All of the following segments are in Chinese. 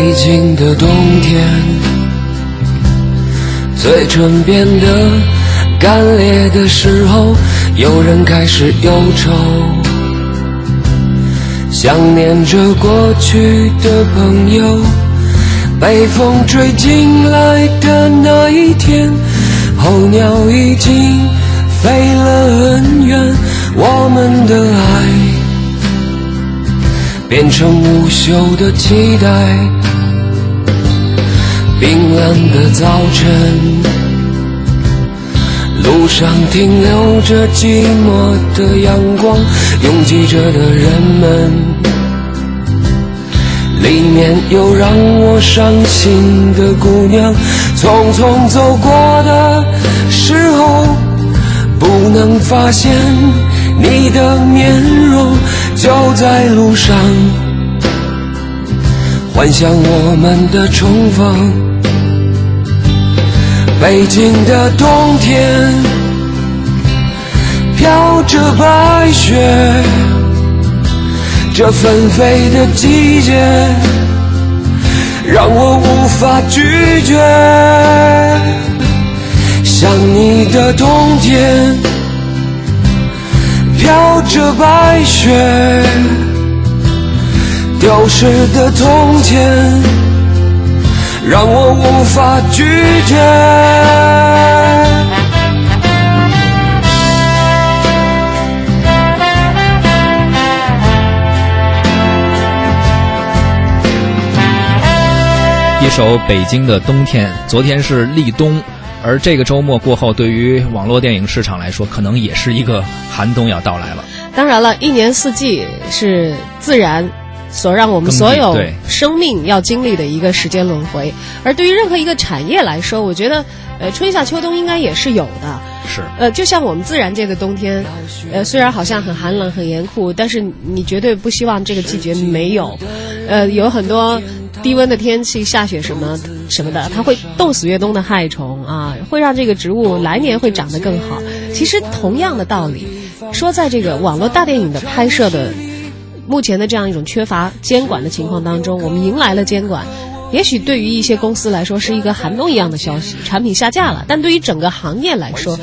北京的冬天，嘴唇变得干裂的时候，有人开始忧愁，想念着过去的朋友。被风吹进来的那一天，候鸟已经飞了很远，我们的爱。变成无休的期待。冰冷的早晨，路上停留着寂寞的阳光，拥挤着的人们，里面有让我伤心的姑娘。匆匆走过的时候，不能发现你的面容。就在路上，幻想我们的重逢。北京的冬天，飘着白雪，这纷飞的季节，让我无法拒绝。想你的冬天。飘着白雪，丢失的从前，让我无法拒绝。一首《北京的冬天》，昨天是立冬。而这个周末过后，对于网络电影市场来说，可能也是一个寒冬要到来了。当然了，一年四季是自然所让我们所有生命要经历的一个时间轮回。而对于任何一个产业来说，我觉得，呃，春夏秋冬应该也是有的。是。呃，就像我们自然界的冬天，呃，虽然好像很寒冷、很严酷，但是你绝对不希望这个季节没有。呃，有很多。低温的天气、下雪什么什么的，它会冻死越冬的害虫啊，会让这个植物来年会长得更好。其实同样的道理，说在这个网络大电影的拍摄的目前的这样一种缺乏监管的情况当中，我们迎来了监管。也许对于一些公司来说是一个寒冬一样的消息，产品下架了。但对于整个行业来说，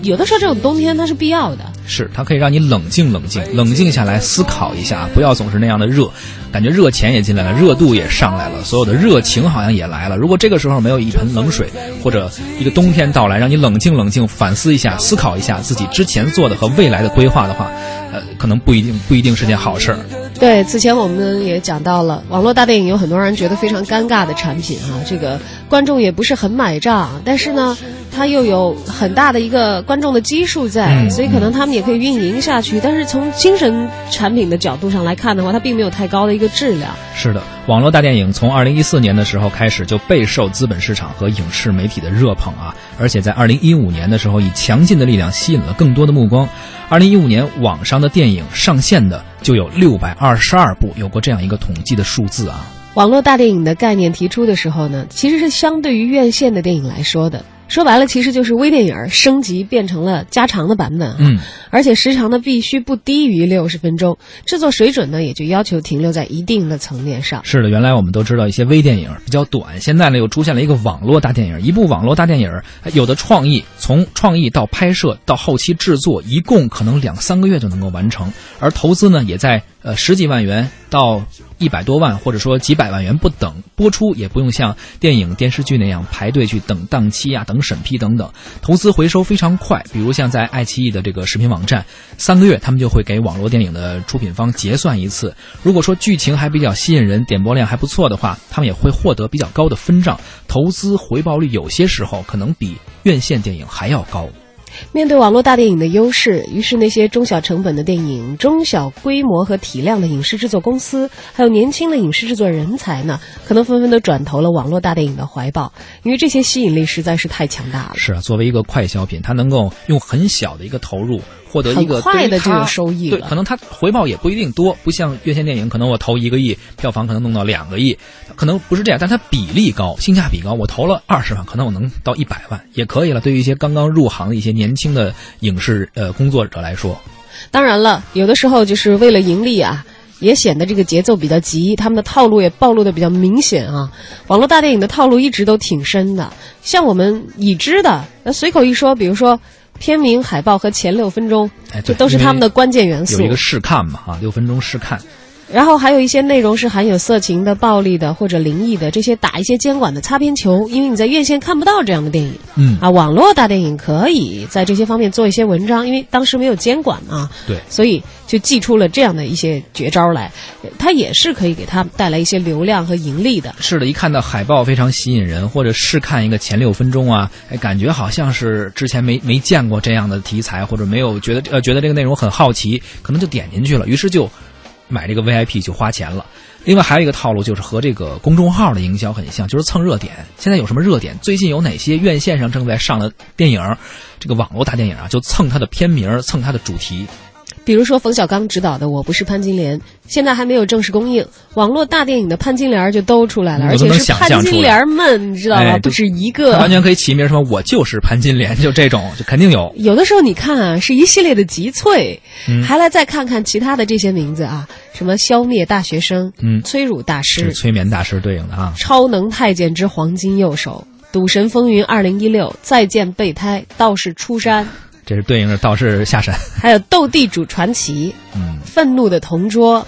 有的时候这种冬天它是必要的。是，它可以让你冷静冷静，冷静下来思考一下，不要总是那样的热。感觉热钱也进来了，热度也上来了，所有的热情好像也来了。如果这个时候没有一盆冷水，或者一个冬天到来，让你冷静冷静，反思一下，思考一下自己之前做的和未来的规划的话，呃，可能不一定不一定是件好事儿。对，此前我们也讲到了，网络大电影有很多人觉得非常尴尬的产品啊，这个观众也不是很买账，但是呢。它又有很大的一个观众的基数在，所以可能他们也可以运营下去。但是从精神产品的角度上来看的话，它并没有太高的一个质量。是的，网络大电影从二零一四年的时候开始就备受资本市场和影视媒体的热捧啊，而且在二零一五年的时候以强劲的力量吸引了更多的目光。二零一五年网上的电影上线的就有六百二十二部，有过这样一个统计的数字啊。网络大电影的概念提出的时候呢，其实是相对于院线的电影来说的。说白了，其实就是微电影升级变成了加长的版本，嗯，而且时长呢必须不低于六十分钟，制作水准呢也就要求停留在一定的层面上。是的，原来我们都知道一些微电影比较短，现在呢又出现了一个网络大电影。一部网络大电影，有的创意从创意到拍摄到后期制作，一共可能两三个月就能够完成，而投资呢也在。呃，十几万元到一百多万，或者说几百万元不等，播出也不用像电影电视剧那样排队去等档期啊、等审批等等，投资回收非常快。比如像在爱奇艺的这个视频网站，三个月他们就会给网络电影的出品方结算一次。如果说剧情还比较吸引人，点播量还不错的话，他们也会获得比较高的分账。投资回报率有些时候可能比院线电影还要高。面对网络大电影的优势，于是那些中小成本的电影、中小规模和体量的影视制作公司，还有年轻的影视制作人才呢，可能纷纷都转投了网络大电影的怀抱，因为这些吸引力实在是太强大了。是啊，作为一个快消品，它能够用很小的一个投入。获得一个快的这种收益，对，可能它回报也不一定多，不像院线电影，可能我投一个亿，票房可能弄到两个亿，可能不是这样，但它比例高，性价比高。我投了二十万，可能我能到一百万，也可以了。对于一些刚刚入行的一些年轻的影视呃工作者来说，当然了，有的时候就是为了盈利啊。也显得这个节奏比较急，他们的套路也暴露的比较明显啊。网络大电影的套路一直都挺深的，像我们已知的，那随口一说，比如说片名、海报和前六分钟，哎，这都是他们的关键元素。有一个试看嘛，啊，六分钟试看。然后还有一些内容是含有色情的、暴力的或者灵异的，这些打一些监管的擦边球，因为你在院线看不到这样的电影。嗯啊，网络大电影可以在这些方面做一些文章，因为当时没有监管嘛。对，所以就寄出了这样的一些绝招来，它也是可以给他带来一些流量和盈利的。是的，一看到海报非常吸引人，或者试看一个前六分钟啊，哎，感觉好像是之前没没见过这样的题材，或者没有觉得呃觉得这个内容很好奇，可能就点进去了，于是就。买这个 VIP 就花钱了。另外还有一个套路就是和这个公众号的营销很像，就是蹭热点。现在有什么热点？最近有哪些院线上正在上的电影？这个网络大电影啊，就蹭它的片名，蹭它的主题。比如说冯小刚执导的《我不是潘金莲》，现在还没有正式公映，网络大电影的潘金莲就都出来了，而且是潘金莲们，你知道吗？不止一个，完全可以起名什么“我就是潘金莲”，就这种，就肯定有。有的时候你看啊，是一系列的集萃，还来再看看其他的这些名字啊，什么“消灭大学生”、“嗯，催乳大师”、催眠大师对应的啊，“超能太监之黄金右手”、“赌神风云二零一六”、“再见备胎”、“道士出山”。这是对应的道士下山，还有斗地主传奇，嗯，愤怒的同桌。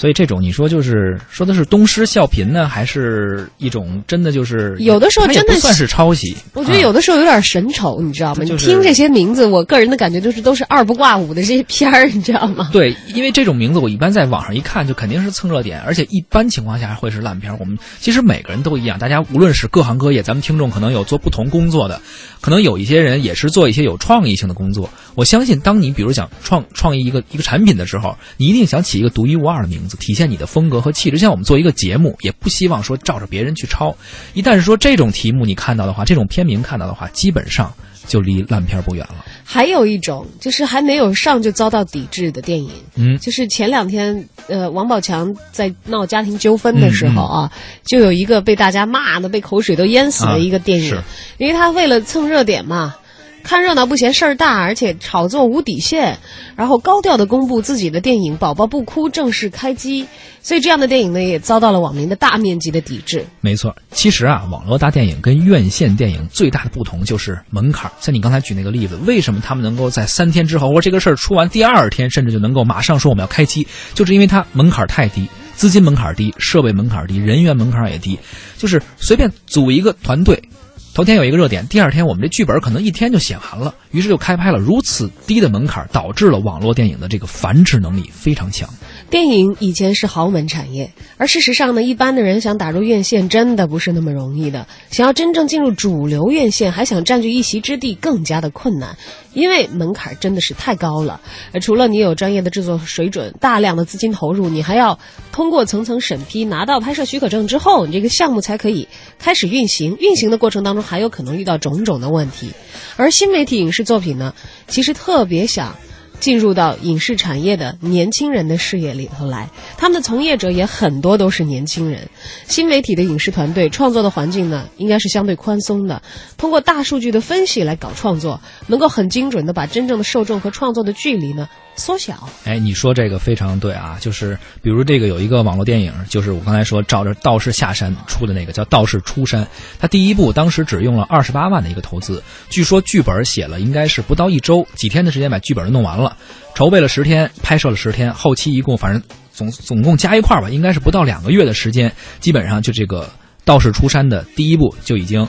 所以这种你说就是说的是东施效颦呢，还是一种真的就是有的时候真的算是抄袭？我觉得有的时候有点神丑，你知道吗？你听这些名字，我个人的感觉就是都是二不挂五的这些片儿，你知道吗？对，因为这种名字我一般在网上一看就肯定是蹭热点，而且一般情况下会是烂片。我们其实每个人都一样，大家无论是各行各业，咱们听众可能有做不同工作的，可能有一些人也是做一些有创意性的工作。我相信，当你比如想创创意一个一个产品的时候，你一定想起一个独一无二的名字。体现你的风格和气质，像我们做一个节目，也不希望说照着别人去抄。一旦是说这种题目你看到的话，这种片名看到的话，基本上就离烂片不远了。还有一种就是还没有上就遭到抵制的电影，嗯，就是前两天呃，王宝强在闹家庭纠纷的时候啊，就有一个被大家骂的被口水都淹死的一个电影，因为他为了蹭热点嘛。看热闹不嫌事儿大，而且炒作无底线，然后高调的公布自己的电影《宝宝不哭》正式开机，所以这样的电影呢也遭到了网民的大面积的抵制。没错，其实啊，网络大电影跟院线电影最大的不同就是门槛。像你刚才举那个例子，为什么他们能够在三天之后，或者这个事儿出完第二天，甚至就能够马上说我们要开机，就是因为它门槛太低，资金门槛低，设备门槛低，人员门槛也低，就是随便组一个团队。头天有一个热点，第二天我们这剧本可能一天就写完了，于是就开拍了。如此低的门槛，导致了网络电影的这个繁殖能力非常强。电影以前是豪门产业，而事实上呢，一般的人想打入院线真的不是那么容易的。想要真正进入主流院线，还想占据一席之地，更加的困难，因为门槛真的是太高了。除了你有专业的制作水准、大量的资金投入，你还要通过层层审批，拿到拍摄许可证之后，你这个项目才可以开始运行。运行的过程当中。还有可能遇到种种的问题，而新媒体影视作品呢，其实特别想进入到影视产业的年轻人的视野里头来。他们的从业者也很多都是年轻人。新媒体的影视团队创作的环境呢，应该是相对宽松的。通过大数据的分析来搞创作，能够很精准的把真正的受众和创作的距离呢。缩小，哎，你说这个非常对啊，就是比如这个有一个网络电影，就是我刚才说照着道士下山出的那个叫《道士出山》，他第一部当时只用了二十八万的一个投资，据说剧本写了应该是不到一周，几天的时间把剧本都弄完了，筹备了十天，拍摄了十天，后期一共反正总总共加一块吧，应该是不到两个月的时间，基本上就这个《道士出山》的第一部就已经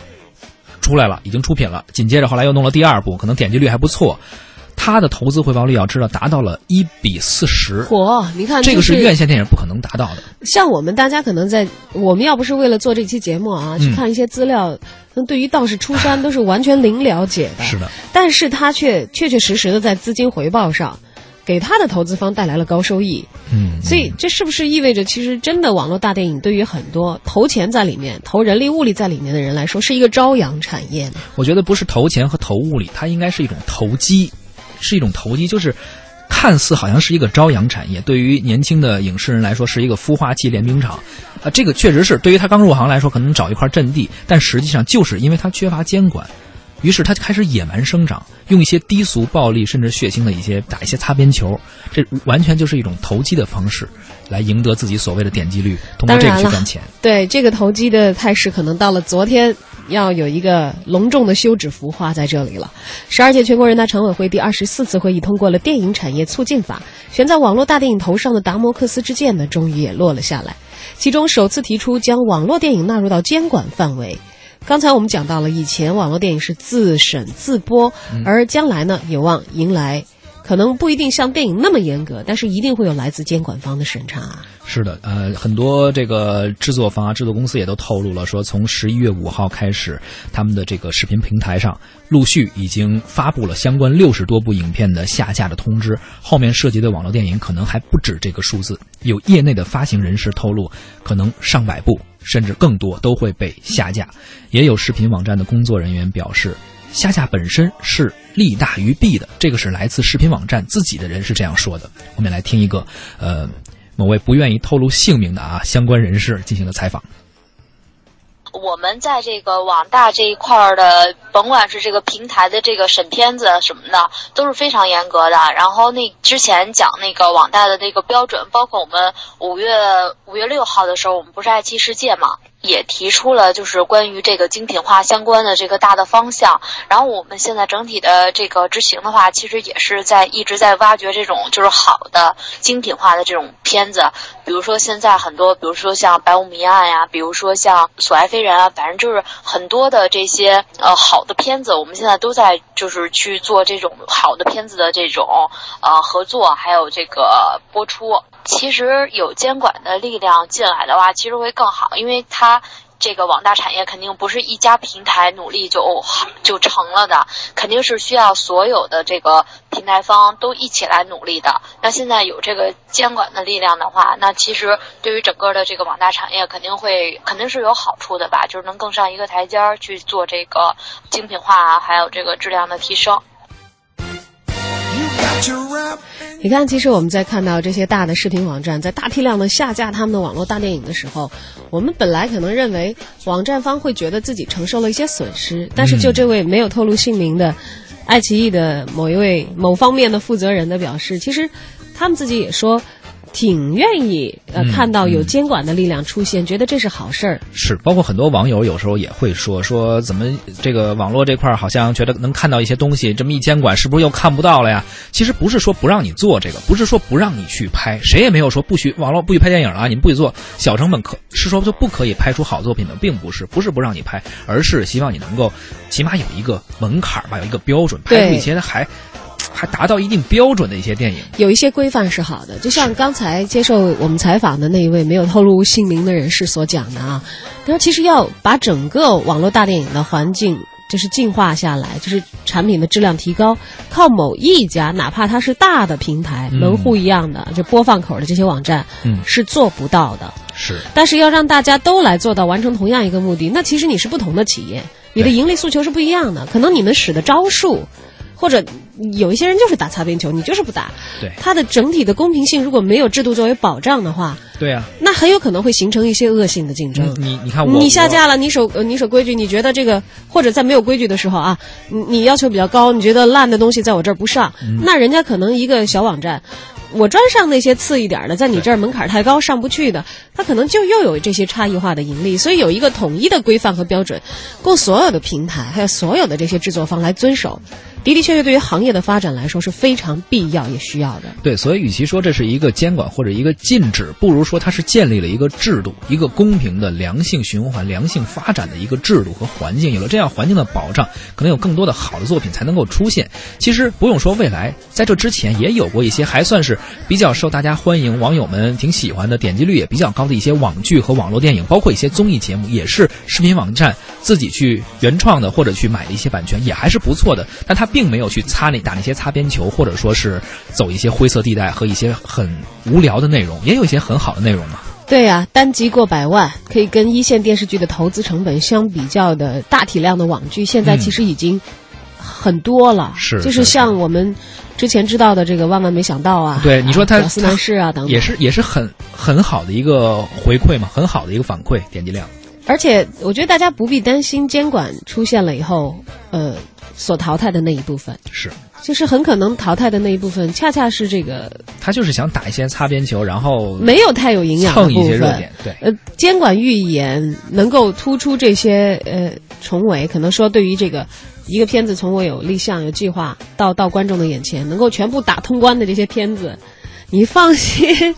出来了，已经出品了，紧接着后来又弄了第二部，可能点击率还不错。它的投资回报率要知道达到了一比四十，嚯！你看这个是院线电影不可能达到的。像我们大家可能在我们要不是为了做这期节目啊，去看一些资料，那对于道士出山都是完全零了解的。是的，但是他却确确实实的在资金回报上，给他的投资方带来了高收益。嗯，所以这是不是意味着，其实真的网络大电影对于很多投钱在里面、投人力物力在里面的人来说，是一个朝阳产业呢？我觉得不是投钱和投物力，它应该是一种投机。是一种投机，就是看似好像是一个朝阳产业，对于年轻的影视人来说是一个孵化器练兵场，啊，这个确实是对于他刚入行来说可能找一块阵地，但实际上就是因为他缺乏监管，于是他就开始野蛮生长，用一些低俗、暴力甚至血腥的一些打一些擦边球，这完全就是一种投机的方式，来赢得自己所谓的点击率，通过这个去赚钱。对这个投机的态势，可能到了昨天要有一个隆重的休止符画在这里了。十二届全国人大常委会第二十四次会议通过了《电影产业促进法》，悬在网络大电影头上的达摩克斯之剑呢，终于也落了下来。其中首次提出将网络电影纳入到监管范围。刚才我们讲到了，以前网络电影是自审自播，而将来呢，有望迎来，可能不一定像电影那么严格，但是一定会有来自监管方的审查。是的，呃，很多这个制作方啊、制作公司也都透露了，说从十一月五号开始，他们的这个视频平台上陆续已经发布了相关六十多部影片的下架的通知，后面涉及的网络电影可能还不止这个数字。有业内的发行人士透露，可能上百部。甚至更多都会被下架，也有视频网站的工作人员表示，下架本身是利大于弊的。这个是来自视频网站自己的人是这样说的。我们来听一个，呃，某位不愿意透露姓名的啊相关人士进行的采访。我们在这个网大这一块儿的，甭管是这个平台的这个审片子什么的，都是非常严格的。然后那之前讲那个网大的那个标准，包括我们五月五月六号的时候，我们不是爱奇艺世界嘛？也提出了就是关于这个精品化相关的这个大的方向，然后我们现在整体的这个执行的话，其实也是在一直在挖掘这种就是好的精品化的这种片子，比如说现在很多，比如说像《白雾迷案》呀，比如说像《所爱非人》啊，反正就是很多的这些呃好的片子，我们现在都在就是去做这种好的片子的这种呃合作，还有这个播出。其实有监管的力量进来的话，其实会更好，因为它这个网大产业肯定不是一家平台努力就好就成了的，肯定是需要所有的这个平台方都一起来努力的。那现在有这个监管的力量的话，那其实对于整个的这个网大产业肯定会肯定是有好处的吧，就是能更上一个台阶儿去做这个精品化，还有这个质量的提升。你看，其实我们在看到这些大的视频网站在大批量的下架他们的网络大电影的时候，我们本来可能认为网站方会觉得自己承受了一些损失，但是就这位没有透露姓名的爱奇艺的某一位某方面的负责人的表示，其实他们自己也说。挺愿意呃看到有监管的力量出现，觉得这是好事儿。是，包括很多网友有时候也会说说怎么这个网络这块好像觉得能看到一些东西，这么一监管是不是又看不到了呀？其实不是说不让你做这个，不是说不让你去拍，谁也没有说不许网络不许拍电影啊，你们不许做小成本可是说就不可以拍出好作品的，并不是，不是不让你拍，而是希望你能够起码有一个门槛吧，有一个标准，拍出一些还。还达到一定标准的一些电影，有一些规范是好的。就像刚才接受我们采访的那一位没有透露姓名的人士所讲的啊，他说其实要把整个网络大电影的环境就是进化下来，就是产品的质量提高，靠某一家哪怕它是大的平台门户一样的就播放口的这些网站，嗯，是做不到的。是，但是要让大家都来做到完成同样一个目的，那其实你是不同的企业，你的盈利诉求是不一样的，可能你们使的招数。或者有一些人就是打擦边球，你就是不打。对，它的整体的公平性如果没有制度作为保障的话，对啊，那很有可能会形成一些恶性的竞争。你你看，我你下架了，你守你守规矩，你觉得这个或者在没有规矩的时候啊，你你要求比较高，你觉得烂的东西在我这儿不上，那人家可能一个小网站。我专上那些次一点的，在你这儿门槛太高上不去的，它可能就又有这些差异化的盈利，所以有一个统一的规范和标准，供所有的平台还有所有的这些制作方来遵守，的的确确对于行业的发展来说是非常必要也需要的。对，所以与其说这是一个监管或者一个禁止，不如说它是建立了一个制度，一个公平的良性循环、良性发展的一个制度和环境。有了这样环境的保障，可能有更多的好的作品才能够出现。其实不用说未来，在这之前也有过一些还算是。比较受大家欢迎，网友们挺喜欢的，点击率也比较高的一些网剧和网络电影，包括一些综艺节目，也是视频网站自己去原创的或者去买的一些版权，也还是不错的。但它并没有去擦那打那些擦边球，或者说是走一些灰色地带和一些很无聊的内容，也有一些很好的内容嘛。对呀，单集过百万，可以跟一线电视剧的投资成本相比较的大体量的网剧，现在其实已经很多了。是，就是像我们。之前知道的这个万万没想到啊！对，你说他斯南士啊等等，也是也是很很好的一个回馈嘛，很好的一个反馈点击量。而且我觉得大家不必担心监管出现了以后，呃，所淘汰的那一部分，是，就是很可能淘汰的那一部分，恰恰是这个他就是想打一些擦边球，然后没有太有营养的蹭一部分些热点。。对，呃，监管预演能够突出这些呃重围，可能说对于这个一个片子从我有立项、有计划到到观众的眼前，能够全部打通关的这些片子，你放心，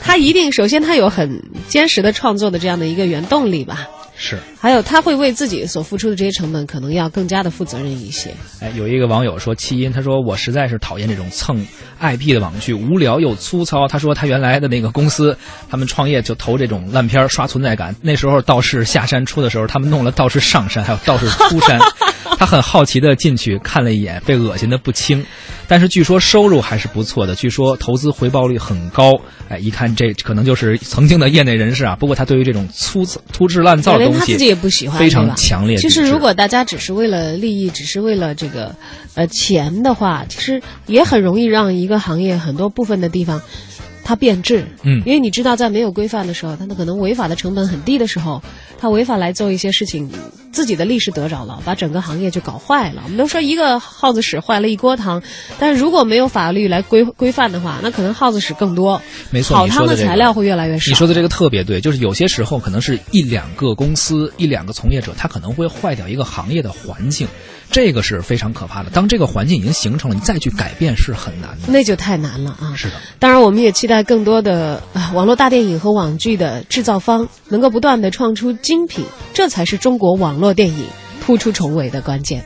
他一定首先他有很坚实的创作的这样的一个原动力吧，是。还有他会为自己所付出的这些成本可能要更加的负责任一些。哎，有一个网友说弃音，他说我实在是讨厌这种蹭 IP 的网剧，无聊又粗糙。他说他原来的那个公司，他们创业就投这种烂片儿刷存在感。那时候道士下山出的时候，他们弄了道士上山，还有道士出山。他很好奇的进去看了一眼，被恶心的不轻。但是据说收入还是不错的，据说投资回报率很高。哎，一看这可能就是曾经的业内人士啊。不过他对于这种粗粗制滥造的东西连他自己也不喜欢，非常强烈抵制。其实，如果大家只是为了利益，只是为了这个呃钱的话，其实也很容易让一个行业很多部分的地方它变质。嗯因为你知道，在没有规范的时候，它的可能违法的成本很低的时候，它违法来做一些事情，自己的利是得着了，把整个行业就搞坏了。我们都说一个耗子屎坏了一锅汤，但是如果没有法律来规 规范的话，那可能耗子屎更多，没错好汤的材料会越来越少。你说的这个特别对，就是有些时候可能是一两个公司、一两个从业者，他可能会坏掉一个行业的环境，这个是非常可怕的。当这个环境已经形成了，你再去改变是很难的。那就太难了啊！是的，当然，我们也期待更多的、啊、网络大电影和网剧的制造方能够不断的创出精品，这才是中国网络电影突出重围的关键。